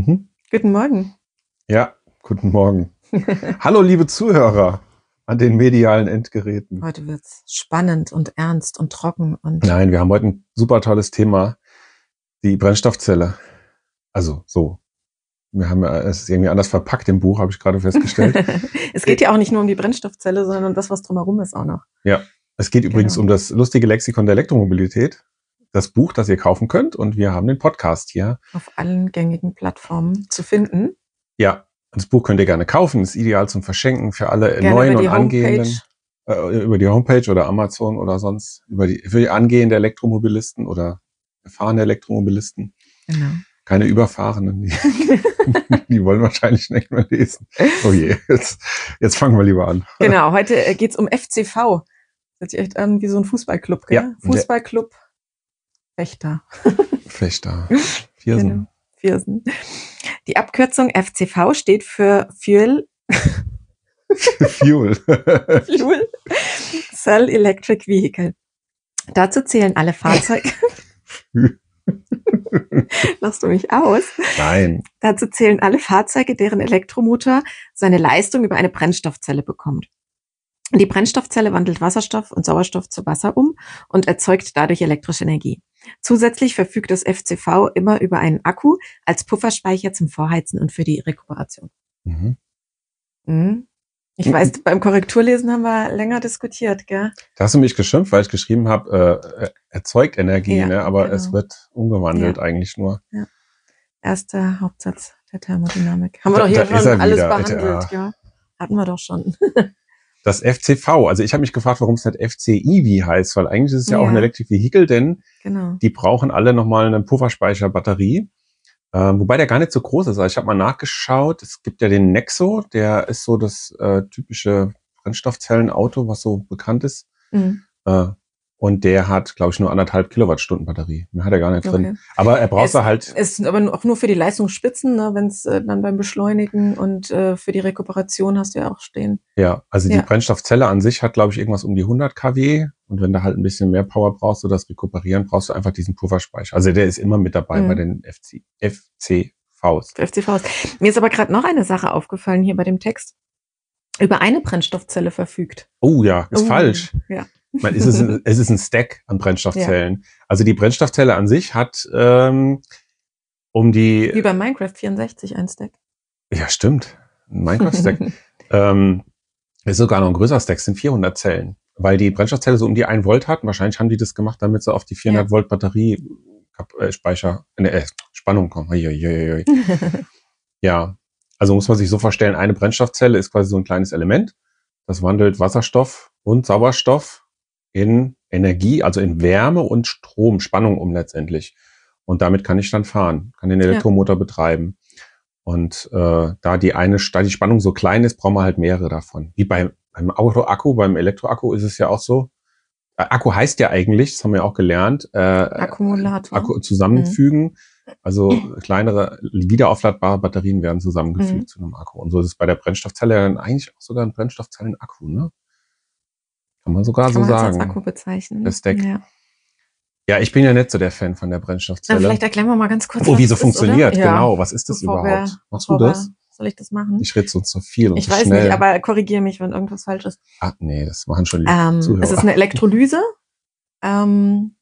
Mhm. Guten Morgen. Ja, guten Morgen. Hallo, liebe Zuhörer an den medialen Endgeräten. Heute wird's spannend und ernst und trocken und Nein, wir haben heute ein super tolles Thema. Die Brennstoffzelle. Also so. Wir haben ja, es ist irgendwie anders verpackt im Buch, habe ich gerade festgestellt. es geht ja auch nicht nur um die Brennstoffzelle, sondern um das, was drumherum ist auch noch. ja. Es geht übrigens Genau. um das lustige Lexikon der Elektromobilität. Das Buch, das ihr kaufen könnt. Und wir haben den Podcast hier. Auf allen gängigen Plattformen zu finden. Ja. Das Buch könnt ihr gerne kaufen. Ist ideal zum Verschenken für alle Gerne neuen und angehenden. Äh, über die Homepage oder Amazon oder sonst, über die, für die angehende Elektromobilisten oder erfahrene Elektromobilisten. Genau. Keine Überfahrenen, die, die wollen wahrscheinlich nicht mehr lesen. Oh je, jetzt, jetzt fangen wir lieber an. Genau, heute äh, geht's um FCV. Das hört sich echt an wie so ein Fußballclub, gell? Ja. Fußballclub Wächter. Fechter. Viersen. Genau. Viersen. Die Abkürzung FCV steht für Fuel, Fuel. Fuel Cell Electric Vehicle. Dazu zählen alle Fahrzeuge. Lachst du mich aus? Nein. Dazu zählen alle Fahrzeuge, deren Elektromotor seine Leistung über eine Brennstoffzelle bekommt. Die Brennstoffzelle wandelt Wasserstoff und Sauerstoff zu Wasser um und erzeugt dadurch elektrische Energie. Zusätzlich verfügt das FCV immer über einen Akku als Pufferspeicher zum Vorheizen und für die Rekuperation. Mhm. Mhm. Ich weiß, beim Korrekturlesen haben wir länger diskutiert, gell? Da hast du mich geschimpft, weil ich geschrieben habe, äh, äh, erzeugt Energie, Ja, ne? aber genau. es wird umgewandelt eigentlich nur. Erster Hauptsatz der Thermodynamik. Haben wir Da- doch hier schon alles wieder, behandelt, ja? Hatten wir doch schon. Das FCV, also ich habe mich gefragt, warum es nicht FCEV heißt, weil eigentlich ist es ja, auch ein Ja. Electric Vehicle, denn genau. die brauchen alle nochmal eine Pufferspeicher-Batterie. Ähm, wobei der gar nicht so groß ist. Also ich habe mal nachgeschaut, es gibt ja den Nexo, der ist so das äh, typische Brennstoffzellenauto, was so bekannt ist. Mhm. Äh, und der hat, glaube ich, nur anderthalb Kilowattstunden Batterie. Mehr hat er gar nicht drin. Okay. Aber er braucht Es- er halt. Es sind aber auch nur für die Leistungsspitzen, ne, wenn es äh, dann beim Beschleunigen und äh, für die Rekuperation hast du ja auch stehen. Ja, also die Ja. Brennstoffzelle an sich hat, glaube ich, irgendwas um die 100 kW. Und wenn du halt ein bisschen mehr Power brauchst, so das Rekuperieren, brauchst du einfach diesen Pufferspeicher. Also der ist immer mit dabei Mhm. bei den FC, FCVs. FCVs. Mir ist aber gerade noch eine Sache aufgefallen hier bei dem Text. Über eine Brennstoffzelle verfügt. Oh ja, ist Oh, falsch. Ja. Man, es, ist ein, es ist ein Stack an Brennstoffzellen. Also die Brennstoffzelle an sich hat ähm, um Wie die. bei Minecraft 64 ein Stack. Ja, stimmt. Ein Minecraft-Stack. ähm, ist sogar noch ein größer Stack, sind 400 Zellen. Weil die Brennstoffzelle so um die 1 Volt hat. Wahrscheinlich haben die das gemacht, damit sie auf die 400 Volt Batterie äh, Speicher, äh, Spannung kommen. Ja, also muss man sich so vorstellen, eine Brennstoffzelle ist quasi so ein kleines Element. Das wandelt Wasserstoff und Sauerstoff in Energie, also in Wärme und Strom, Spannung um letztendlich. Und damit kann ich dann fahren, kann den Elektromotor betreiben. Und äh, da die eine, da die Spannung so klein ist, brauchen wir halt mehrere davon. Wie beim, beim Autoakku, beim Elektroakku ist es ja auch so. Äh, Akku heißt ja eigentlich, das haben wir auch gelernt, äh, Akkumulator. Akku zusammenfügen. Also kleinere wiederaufladbare Batterien werden zusammengefügt Mhm. zu einem Akku. Und so ist es bei der Brennstoffzelle dann eigentlich auch sogar ein Brennstoffzellenakku, ne? Kann man sogar Kann so man als sagen. Akku bezeichnen. Das Stack. Ja. Ja, ich bin ja nicht so der Fan von der Dann Brennstoffzelle. vielleicht erklären wir mal ganz kurz, oh, wie so funktioniert, oder? Genau. Was ist das Bevor überhaupt? wir- Machst du das? Soll ich das machen? Ich rede sonst zu viel und Ich zu weiß schnell. nicht, aber korrigiere mich, wenn irgendwas falsch ist. ah, nee, das machen schon die Ähm, Zuhörer. es ist eine Elektrolyse. Ähm,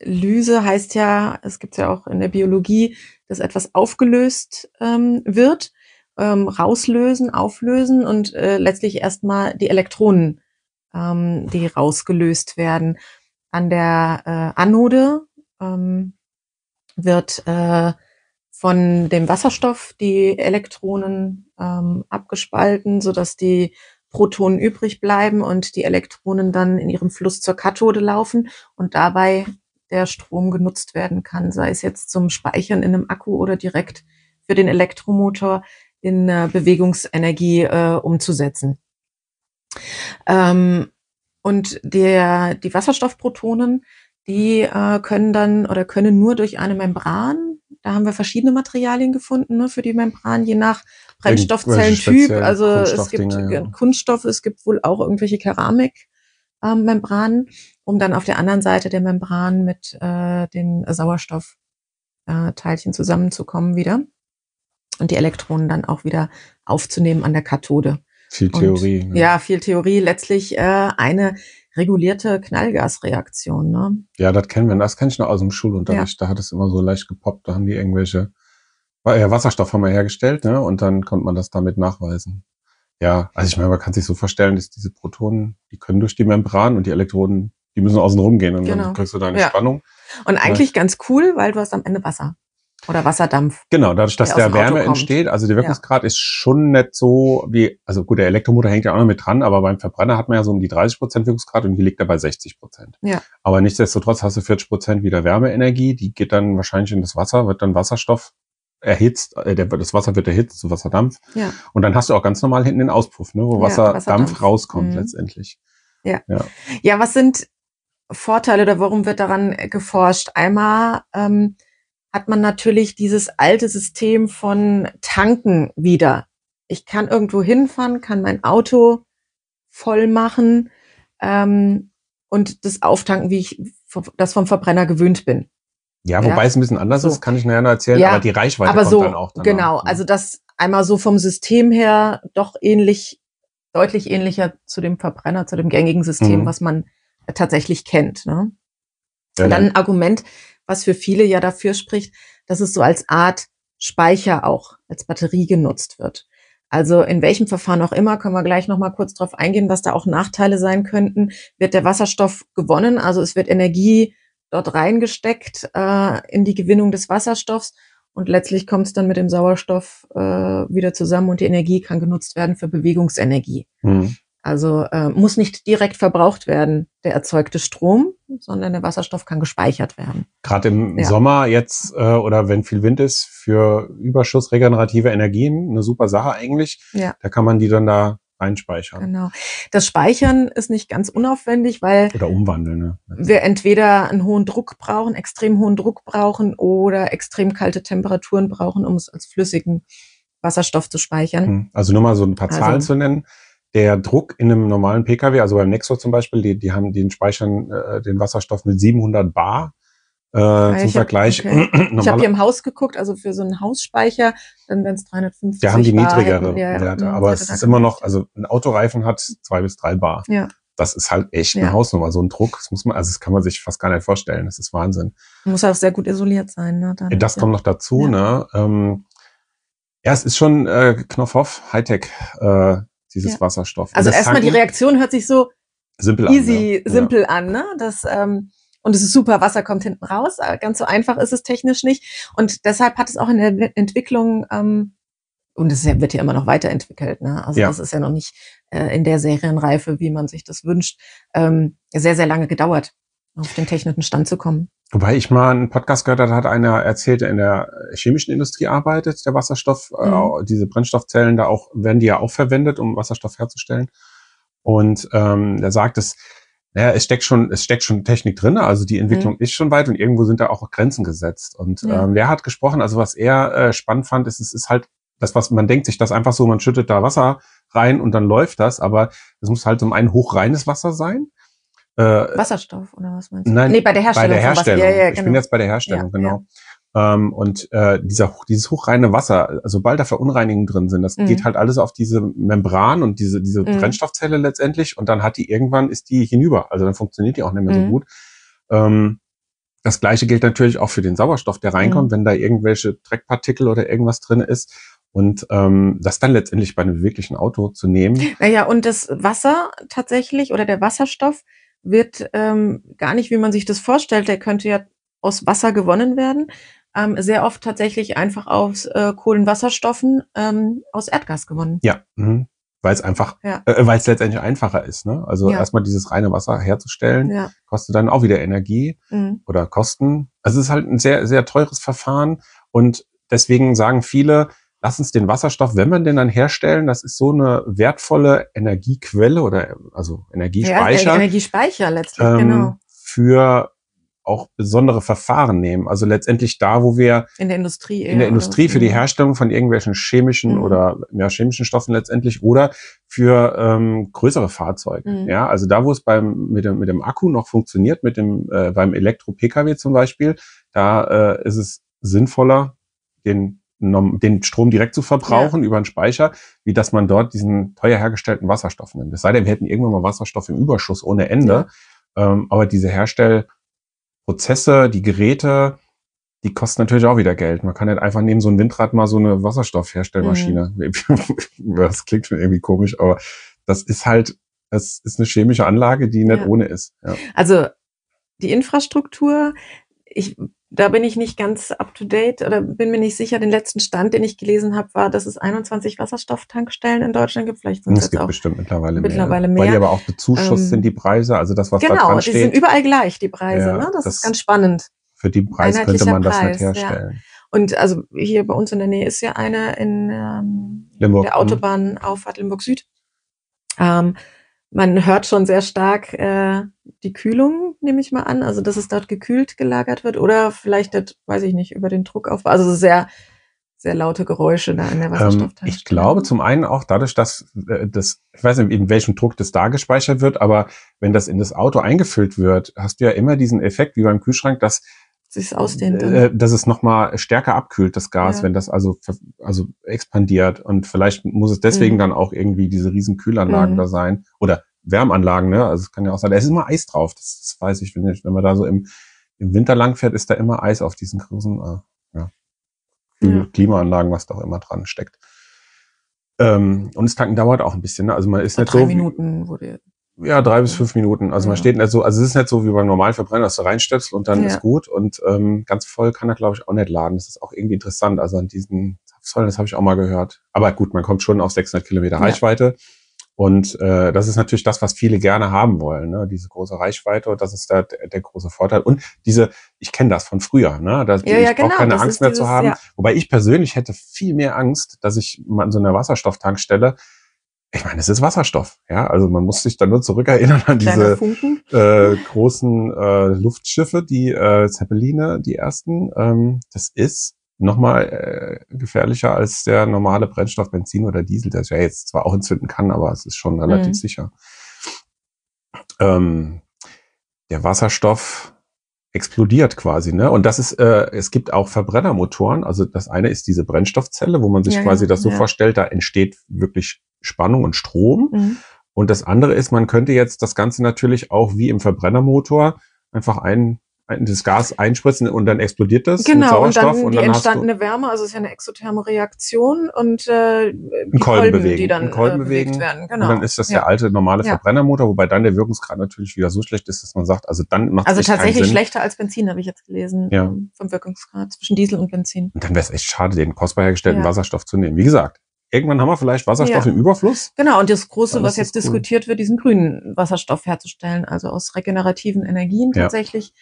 Lyse heißt ja, es gibt ja auch in der Biologie, dass etwas aufgelöst ähm, wird, ähm, rauslösen, auflösen und äh, letztlich erstmal die Elektronen, ähm, die rausgelöst werden. An der äh, Anode ähm, wird äh, von dem Wasserstoff die Elektronen ähm, abgespalten, sodass die Protonen übrig bleiben und die Elektronen dann in ihrem Fluss zur Kathode laufen und dabei der Strom genutzt werden kann, sei es jetzt zum Speichern in einem Akku oder direkt für den Elektromotor in äh, Bewegungsenergie äh, umzusetzen. Ähm, und der, die Wasserstoffprotonen, die äh, können dann oder können nur durch eine Membran, da haben wir verschiedene Materialien gefunden ne, für die Membran, je nach Brennstoffzellentyp. Also es gibt ja. Kunststoff, es gibt wohl auch irgendwelche Keramikmembranen, um dann auf der anderen Seite der Membran mit äh, den Sauerstoffteilchen zusammenzukommen wieder. und die Elektronen dann auch wieder aufzunehmen an der Kathode. Viel Theorie. Und, ne? Ja, viel Theorie. Letztlich äh, eine regulierte Knallgasreaktion. Ne? Ja, das kennen wir. Das kenne ich noch aus dem Schulunterricht. Ja. Da hat es immer so leicht gepoppt. Da haben die irgendwelche ja, Wasserstoff haben wir hergestellt, ne? Und dann konnte man das damit nachweisen. Ja, also ich meine, man kann sich so vorstellen, dass diese Protonen, die können durch die Membran und die Elektroden, die müssen außen rumgehen und genau. dann kriegst du da eine ja. Spannung. Und eigentlich ja. ganz cool, weil du hast am Ende Wasser. Oder Wasserdampf. Genau, dadurch, dass der, der Wärme entsteht, also der Wirkungsgrad ja. ist schon nicht so wie, also gut, der Elektromotor hängt ja auch noch mit dran, aber beim Verbrenner hat man ja so um die 30 Prozent Wirkungsgrad und hier liegt er bei 60 Prozent. Ja. Aber nichtsdestotrotz hast du 40 Prozent wieder Wärmeenergie, die geht dann wahrscheinlich in das Wasser, wird dann Wasserstoff erhitzt, äh, der, das Wasser wird erhitzt zu Wasserdampf. Ja. Und dann hast du auch ganz normal hinten den Auspuff, ne, wo Wasserdampf, Wasserdampf rauskommt mhm. letztendlich. Ja. ja. Ja, was sind Vorteile oder warum wird daran geforscht? Einmal ähm, hat man natürlich dieses alte System von Tanken wieder. Ich kann irgendwo hinfahren, kann mein Auto voll machen ähm, und das auftanken, wie ich das vom Verbrenner gewöhnt bin. Ja, wobei ja. es ein bisschen anders so. ist, kann ich nachher noch erzählen, ja, aber die Reichweite aber kommt so, dann auch. Danach. Genau, ne? also das einmal so vom System her doch ähnlich, deutlich ähnlicher zu dem Verbrenner, zu dem gängigen System, mhm. was man tatsächlich kennt. Ne? Ja, dann ein Argument, was für viele ja dafür spricht, dass es so als Art Speicher auch, als Batterie genutzt wird. Also in welchem Verfahren auch immer, können wir gleich nochmal kurz drauf eingehen, was da auch Nachteile sein könnten, wird der Wasserstoff gewonnen. Also es wird Energie dort reingesteckt äh, in die Gewinnung des Wasserstoffs und letztlich kommt es dann mit dem Sauerstoff äh, wieder zusammen und die Energie kann genutzt werden für Bewegungsenergie. Mhm. Also äh, muss nicht direkt verbraucht werden, der erzeugte Strom, sondern der Wasserstoff kann gespeichert werden. Gerade im ja. Sommer jetzt äh, oder wenn viel Wind ist, für Überschuss regenerative Energien eine super Sache eigentlich. Ja. Da kann man die dann da einspeichern. Genau. Das Speichern ist nicht ganz unaufwendig, weil oder umwandeln. Ne? Wir entweder einen hohen Druck brauchen, extrem hohen Druck brauchen oder extrem kalte Temperaturen brauchen, um es als flüssigen Wasserstoff zu speichern. Hm. Also nur mal so ein paar Zahlen also, zu nennen. Der Druck in einem normalen PKW, also beim Nexo zum Beispiel, die, die haben den speichern äh, den Wasserstoff mit 700 Bar äh, ah, zum Vergleich. Hab, okay. ich habe hier im Haus geguckt, also für so einen Hausspeicher, dann wären es 350 Da haben die niedrigere wir, Werte, ja, aber es ist immer noch, also ein Autoreifen hat zwei bis drei Bar. Ja. Das ist halt echt eine ja. Hausnummer, so ein Druck. Das muss man, also das kann man sich fast gar nicht vorstellen. Das ist Wahnsinn. Muss auch sehr gut isoliert sein. Ne, dann, das kommt noch dazu. Ja. Ne? Ähm, ja, es ist schon äh, Knopfhoff, Hightech, äh, dieses Wasserstoff. Also erstmal die Reaktion hört sich so simpel easy, an, simpel an. Ne? Das ähm, und es ist super, Wasser kommt hinten raus. Äh, ganz so einfach ist es technisch nicht. Und deshalb hat es auch in der Entwicklung, ähm, und es wird ja immer noch weiterentwickelt, ne? Also ja. das ist ja noch nicht äh, in der Serienreife, wie man sich das wünscht, ähm, sehr, sehr lange gedauert, auf den technischen Stand zu kommen. Wobei ich mal einen Podcast gehört habe, hat einer erzählt, der in der chemischen Industrie arbeitet, der Wasserstoff, äh, mhm. äh, diese Brennstoffzellen da auch, werden die ja auch verwendet, um Wasserstoff herzustellen. Und ähm, der sagt, dass naja, es steckt schon, es steckt schon Technik drin, also die Entwicklung mhm. ist schon weit und irgendwo sind da auch Grenzen gesetzt. Und ja. ähm, der hat gesprochen, also was er äh, spannend fand, ist, es ist halt das, was man denkt sich das einfach so, man schüttet da Wasser rein und dann läuft das, aber es muss halt zum einen hochreines Wasser sein. Äh, Wasserstoff oder was meinst du? Nein, nee, bei der Herstellung. Bei der Herstellung. Ja, ja, genau. Ich bin genau. jetzt bei der Herstellung, ja, genau. Ähm, und äh, dieser, dieses hochreine Wasser, sobald da Verunreinigungen drin sind, das mhm. geht halt alles auf diese Membran und diese, diese mhm. Brennstoffzelle letztendlich und dann hat die irgendwann, ist die hinüber. Also dann funktioniert die auch nicht mehr mhm. so gut. Ähm, das gleiche gilt natürlich auch für den Sauerstoff, der reinkommt, mhm. wenn da irgendwelche Dreckpartikel oder irgendwas drin ist. Und ähm, das dann letztendlich bei einem beweglichen Auto zu nehmen. Naja, und das Wasser tatsächlich oder der Wasserstoff wird ähm, gar nicht, wie man sich das vorstellt, der könnte ja aus Wasser gewonnen werden, ähm, sehr oft tatsächlich einfach aus äh, Kohlenwasserstoffen ähm, aus Erdgas gewonnen. Ja, mhm. weil es einfach, ja. äh, weil es letztendlich einfacher ist. Ne? Also ja. erstmal dieses reine Wasser herzustellen, ja. kostet dann auch wieder Energie mhm. oder Kosten. Also es ist halt ein sehr, sehr teures Verfahren und deswegen sagen viele, lass uns den Wasserstoff, wenn man den dann herstellen, das ist so eine wertvolle Energiequelle oder also Energiespeicher. Ja, Energiespeicher letztlich, ähm, genau. Für auch besondere Verfahren nehmen. Also letztendlich da, wo wir in der Industrie in der Industrie für die mhm. Herstellung von irgendwelchen chemischen mhm. oder ja, chemischen Stoffen letztendlich oder für ähm, größere Fahrzeuge. Mhm. Ja, also da, wo es beim mit dem mit dem Akku noch funktioniert, mit dem äh, beim Elektro-PKW zum Beispiel, da äh, ist es sinnvoller, den den Strom direkt zu verbrauchen ja. über einen Speicher, wie dass man dort diesen teuer hergestellten Wasserstoff nimmt. Es sei denn, wir hätten irgendwann mal Wasserstoff im Überschuss ohne Ende. Ja. Ähm, aber diese Herstellprozesse, die Geräte, die kosten natürlich auch wieder Geld. Man kann nicht einfach neben so ein Windrad mal so eine Wasserstoffherstellmaschine. Mhm. Das klingt schon irgendwie komisch, aber das ist halt, es ist eine chemische Anlage, die nicht ja. ohne ist. Also die Infrastruktur, ich, da bin ich nicht ganz up to date oder bin mir nicht sicher. Den letzten Stand, den ich gelesen habe, war, dass es 21 Wasserstofftankstellen in Deutschland gibt. Vielleicht sind es gibt auch bestimmt mittlerweile, mittlerweile mehr. mehr. Weil die aber auch bezuschusst ähm, sind, die Preise. Also das, was genau, da dran steht. Genau, die sind überall gleich, die Preise. Ja, ne? das, das, ist ganz spannend. Für die Preis könnte man das nicht herstellen. Ja. Und also hier bei uns in der Nähe ist ja eine in ähm, Limburg, der mhm. Autobahn auf Limburg Süd. Ähm, man hört schon sehr stark äh, die Kühlung, nehme ich mal an. Also dass es dort gekühlt gelagert wird oder vielleicht, das, weiß ich nicht, über den Druck auf. Also sehr sehr laute Geräusche da in der Wasserstofftankstelle. Ähm, ich glaube zum einen auch dadurch, dass äh, das, ich weiß nicht, in welchem Druck das da gespeichert wird, aber wenn das in das Auto eingefüllt wird, hast du ja immer diesen Effekt wie beim Kühlschrank, dass sich ausdehnt. Äh, dass es nochmal stärker abkühlt, das Gas, ja. wenn das also, also expandiert. Und vielleicht muss es deswegen mhm. dann auch irgendwie diese riesen Kühlanlagen mhm. da sein. Oder Wärmanlagen, ne? Also es kann ja auch sein, es ist immer Eis drauf. Das, das weiß ich, wenn, ich, wenn man da so im, im Winter lang fährt, ist da immer Eis auf diesen großen äh, ja, ja. Klimaanlagen, was da auch immer dran steckt. Ähm, und das Tanken dauert auch ein bisschen. Ne? Also man ist Vor nicht drei so. Minuten wurde ja, drei bis fünf Minuten. Also ja. man steht nicht so, also es ist nicht so wie beim normalen Verbrenner, dass du reinstöpselst und dann ja. ist gut. Und ähm, ganz voll kann er, glaube ich, auch nicht laden. Das ist auch irgendwie interessant. Also an diesen Zapfsäulen, das habe ich auch mal gehört. Aber gut, man kommt schon auf 600 Kilometer ja. Reichweite. Und äh, das ist natürlich das, was viele gerne haben wollen, ne? diese große Reichweite. Und das ist der, der, der große Vorteil. Und diese, ich kenne das von früher, ne? dass ja, ich ja, genau, brauche keine Angst mehr dieses, zu haben. Ja. Wobei ich persönlich hätte viel mehr Angst, dass ich mal an so einer Wasserstofftankstelle ich meine, es ist Wasserstoff, ja. Also man muss sich dann nur zurückerinnern an diese äh, großen äh, Luftschiffe, die äh, Zeppeline, die ersten. Ähm, das ist nochmal äh, gefährlicher als der normale Brennstoff, Benzin oder Diesel, der ja jetzt zwar auch entzünden kann, aber es ist schon relativ mhm. sicher. Ähm, der Wasserstoff explodiert quasi, ne? Und das ist, äh, es gibt auch Verbrennermotoren. Also das eine ist diese Brennstoffzelle, wo man sich ja, quasi das so ja. vorstellt, da entsteht wirklich Spannung und Strom. Mhm. Und das andere ist, man könnte jetzt das Ganze natürlich auch wie im Verbrennermotor einfach ein, ein das Gas einspritzen und dann explodiert das genau, mit Sauerstoff. Und dann und die dann entstandene Wärme, also es ist ja eine exotherme Reaktion und äh, die Kolben, bewegen, die dann Kolben äh, bewegt werden. Genau. Und dann ist das ja. der alte normale ja. Verbrennermotor, wobei dann der Wirkungsgrad natürlich wieder so schlecht ist, dass man sagt, also dann macht es Also tatsächlich schlechter als Benzin, habe ich jetzt gelesen, ja. Ähm, vom Wirkungsgrad zwischen Diesel und Benzin. Und dann wäre es echt schade, den kostbar hergestellten Wasserstoff zu nehmen. Wie gesagt, irgendwann haben wir vielleicht Wasserstoff ja. im Überfluss. Genau, und das Große, was jetzt diskutiert wird, diesen grünen Wasserstoff herzustellen, also aus regenerativen Energien tatsächlich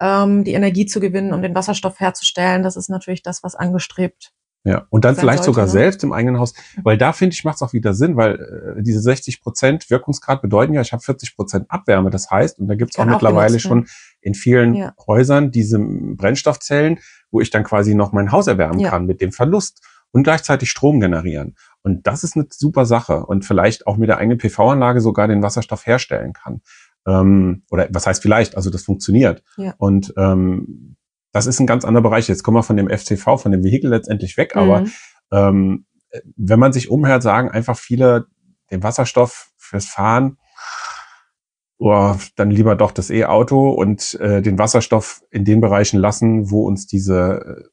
ja. ähm, die Energie zu gewinnen, um den Wasserstoff herzustellen. Das ist natürlich das, was angestrebt ja, und dann vielleicht sollte, sogar ne? selbst im eigenen Haus, weil da finde ich, macht es auch wieder Sinn, weil äh, diese 60 Prozent Wirkungsgrad bedeuten ja, ich habe 40 Prozent Abwärme. Das heißt, und da gibt es auch mittlerweile auch schon in vielen ja. Häusern diese Brennstoffzellen, wo ich dann quasi noch mein Haus erwärmen ja. kann mit dem Verlust und gleichzeitig Strom generieren. Und das ist eine super Sache und vielleicht auch mit der eigenen PV-Anlage sogar den Wasserstoff herstellen kann. Ähm, oder was heißt vielleicht, also das funktioniert. Ja. Und ähm, das ist ein ganz anderer Bereich. Jetzt kommen wir von dem FCV, von dem Vehikel letztendlich weg, mhm. aber ähm, wenn man sich umhört, sagen einfach viele den Wasserstoff fürs Fahren, oh, dann lieber doch das E-Auto und äh, den Wasserstoff in den Bereichen lassen, wo uns diese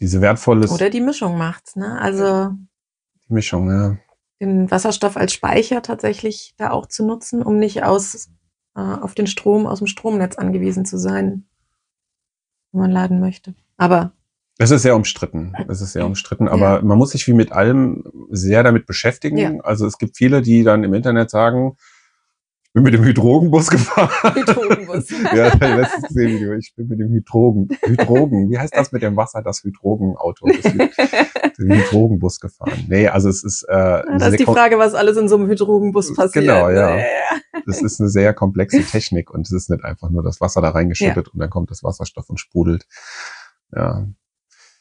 diese wertvolle oder die Mischung macht's, ne? Also die Mischung, ja. Den Wasserstoff als Speicher tatsächlich da auch zu nutzen, um nicht aus äh, auf den Strom aus dem Stromnetz angewiesen zu sein, wenn man laden möchte. Aber es ist sehr umstritten. Es ist sehr umstritten, aber ja. man muss sich wie mit allem sehr damit beschäftigen. Ja. Also es gibt viele, die dann im Internet sagen, bin mit dem Hydrogenbus gefahren. Hydrogenbus. ja, das habe ich bin mit dem Hydrogen. Hydrogen. Wie heißt das mit dem Wasser? Das Hydrogenauto. Den Hydrogenbus gefahren. Nee, also es ist. Äh, das ist die Frage, was alles in so einem Hydrogenbus passiert. Genau, ja. Das ist eine sehr komplexe Technik und es ist nicht einfach nur das Wasser da reingeschüttet ja. und dann kommt das Wasserstoff und sprudelt. Ja.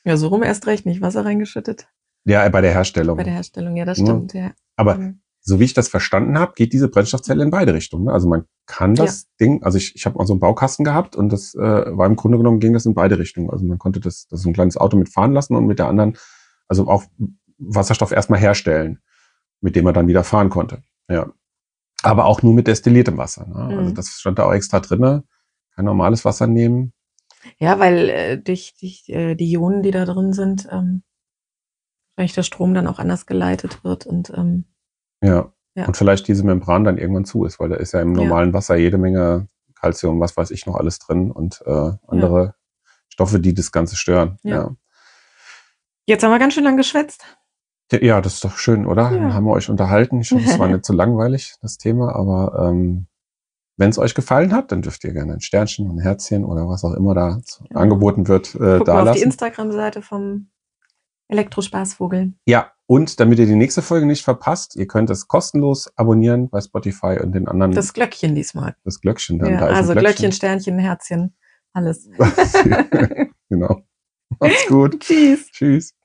Ja, so rum erst recht nicht. Wasser reingeschüttet. Ja, bei der Herstellung. Bei der Herstellung, ja, das stimmt, ja. Aber mhm so wie ich das verstanden habe, geht diese Brennstoffzelle in beide Richtungen. Ne? Also man kann das ja. Ding, also ich, ich habe mal so einen Baukasten gehabt und das äh, war im Grunde genommen ging das in beide Richtungen. Also man konnte das, das so ein kleines Auto mitfahren lassen und mit der anderen also auch Wasserstoff erstmal herstellen, mit dem er dann wieder fahren konnte. Ja. Aber auch nur mit destilliertem Wasser. Ne? Also Mhm. das stand da auch extra drinne. Kein normales Wasser nehmen. Ja, weil äh, durch, durch äh, die Ionen, die da drin sind, ähm, wahrscheinlich der Strom dann auch anders geleitet wird und ähm, Ja. Ja. Und vielleicht diese Membran dann irgendwann zu ist, weil da ist ja im Ja. normalen Wasser jede Menge Calcium, was weiß ich noch alles drin und äh, andere Stoffe, die das Ganze stören. Ja. Ja. jetzt haben wir ganz schön lang geschwätzt. Ja, ja, das ist doch schön, oder? Ja. Dann haben wir euch unterhalten. Ich hoffe, es war nicht zu langweilig, das Thema, aber ähm, wenn es euch gefallen hat, dann dürft ihr gerne ein Sternchen, ein Herzchen oder was auch immer da Ja. angeboten wird, äh, Guck mal auf die da lassen. Instagram-Seite vom Elektrospaßvogel. Ja, und damit ihr die nächste Folge nicht verpasst, ihr könnt es kostenlos abonnieren bei Spotify und den anderen Das Glöckchen diesmal. das Glöckchen dann. Ja, da ist also ein Glöckchen, Sternchen, Herzchen, alles. genau. Macht's gut. Tschüss. Tschüss.